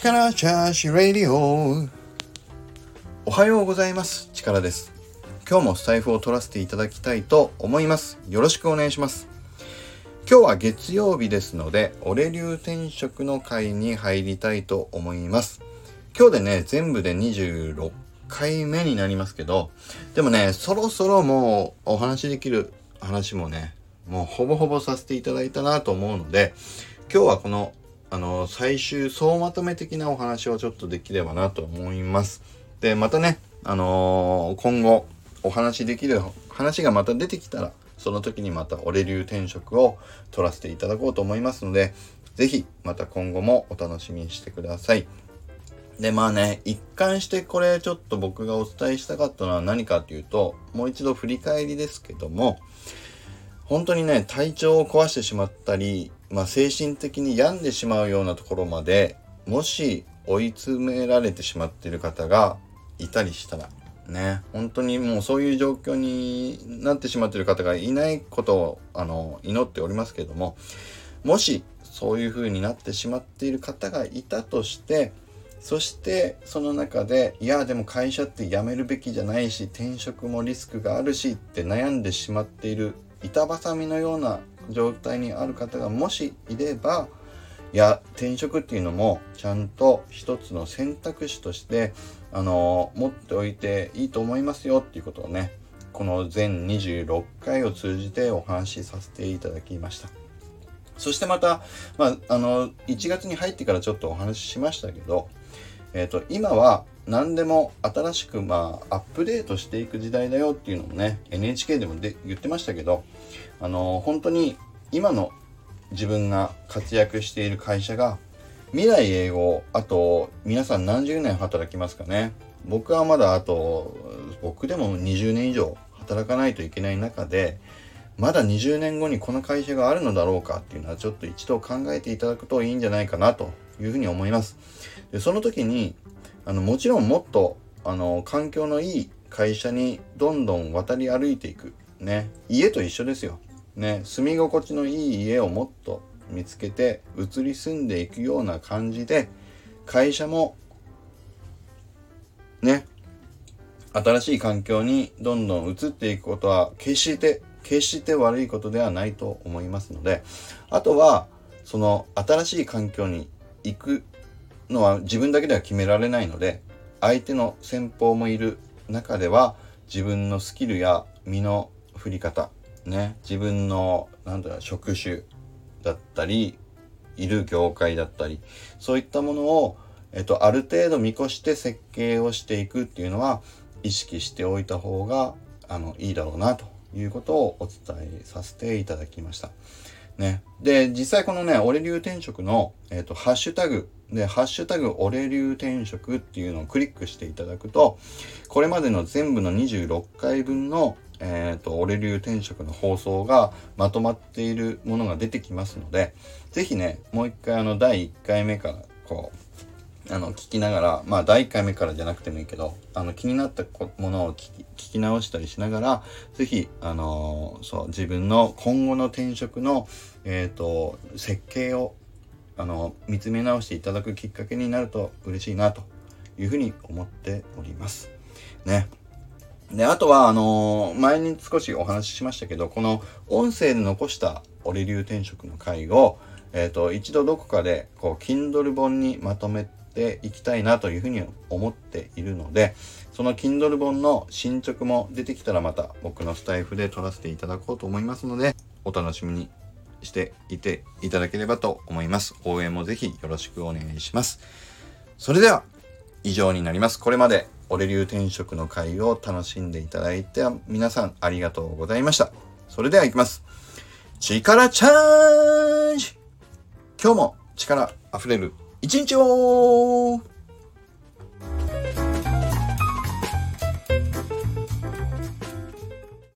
力チャージレディオ。おはようございます。力です。今日もスタイフを取らせていただきたいと思います。よろしくお願いします。今日は月曜日ですので俺流転職の会に入りたいと思います。今日でね全部で26回目になりますけどでもねそろそろもうお話できる話もねもうほぼほぼさせていただいたなと思うので今日はこのあの最終総まとめ的なお話をちょっとできればなと思います。でまたねあのー、今後お話できる話がまた出てきたらその時にまた俺流転職を取らせていただこうと思いますので是非また今後もお楽しみにしてください。でまあね一貫してこれちょっと僕がお伝えしたかったのは何かっていうともう一度振り返りですけども本当にね体調を壊してしまったり、まあ、精神的に病んでしまうようなところまでもし追い詰められてしまっている方がいたりしたらね。本当にもうそういう状況になってしまっている方がいないことをあの祈っておりますけれどももしそういう風になってしまっている方がいたとしてそしてその中でいやでも会社って辞めるべきじゃないし転職もリスクがあるしって悩んでしまっている板挟みのような状態にある方がもしいればいや転職っていうのもちゃんと一つの選択肢としてあの持っておいていいと思いますよっていうことをねこの全26回を通じてお話しさせていただきました。そしてまた、まあ、あの1月に入ってからちょっとお話ししましたけど、えーと今は何でも新しくまあアップデートしていく時代だよっていうのもね NHK でもで言ってましたけどあの本当に今の自分が活躍している会社が未来永劫あと皆さん何十年働きますかね。僕はまだあと僕でも20年以上働かないといけない中でまだ20年後にこの会社があるのだろうかっていうのはちょっと一度考えていただくといいんじゃないかなというふうに思います。でその時にあのもちろんもっとあの環境のいい会社にどんどん渡り歩いていくね。家と一緒ですよ。ね。住み心地のいい家をもっと見つけて移り住んでいくような感じで会社もね。新しい環境にどんどん移っていくことは決して決して悪いことではないと思いますのであとはその新しい環境に行くのは自分だけでは決められないので相手の先方もいる中では自分のスキルや身の振り方ね自分の何だろう職種だったりいる業界だったりそういったものを、えっと、ある程度見越して設計をしていくっていうのは意識しておいた方があのいいだろうなということをお伝えさせていただきました。ね。で、実際このね、俺流転職の、えっ、ー、と、ハッシュタグで、ハッシュタグ、俺流転職っていうのをクリックしていただくと、これまでの全部の26回分の、えっ、ー、と、俺流転職の放送がまとまっているものが出てきますので、ぜひね、もう一回あの、第1回目から、こう、あの、聞きながら、まあ、第1回目からじゃなくてもいいけど、あの、気になったものを聞き聞き直したりしながら、ぜひ、あのー、そう、自分の今後の転職の、えっ、ー、と、設計をあの見つめ直していただくきっかけになると嬉しいなというふうに思っております。ね。で、あとは、あのー、前に少しお話ししましたけど、この音声で残した俺流転職の回を、えっ、ー、と、一度どこかで、こう、Kindle 本にまとめていきたいなというふうに思っているので、その Kindle 本の進捗も出てきたらまた僕のスタイフで撮らせていただこうと思いますので、お楽しみにしていていただければと思います。応援もぜひよろしくお願いします。それでは以上になります。これまで俺流転職の会を楽しんでいただいて皆さんありがとうございました。それでは行きます。力チャージ今日も力溢れる一日を